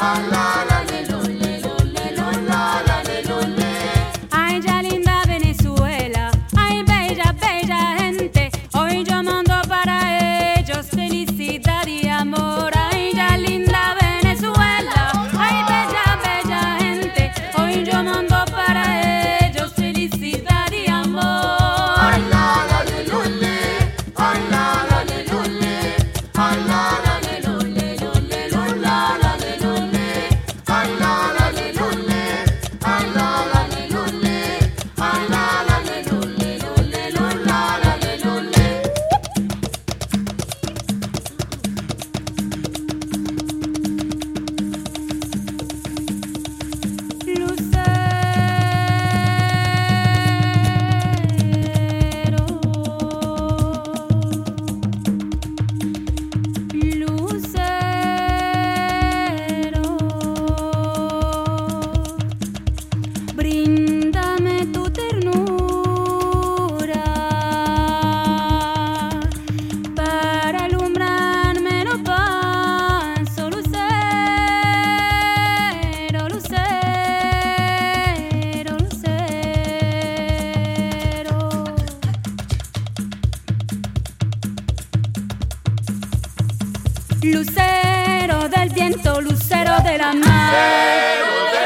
I love. Lucero del viento, lucero de la mar.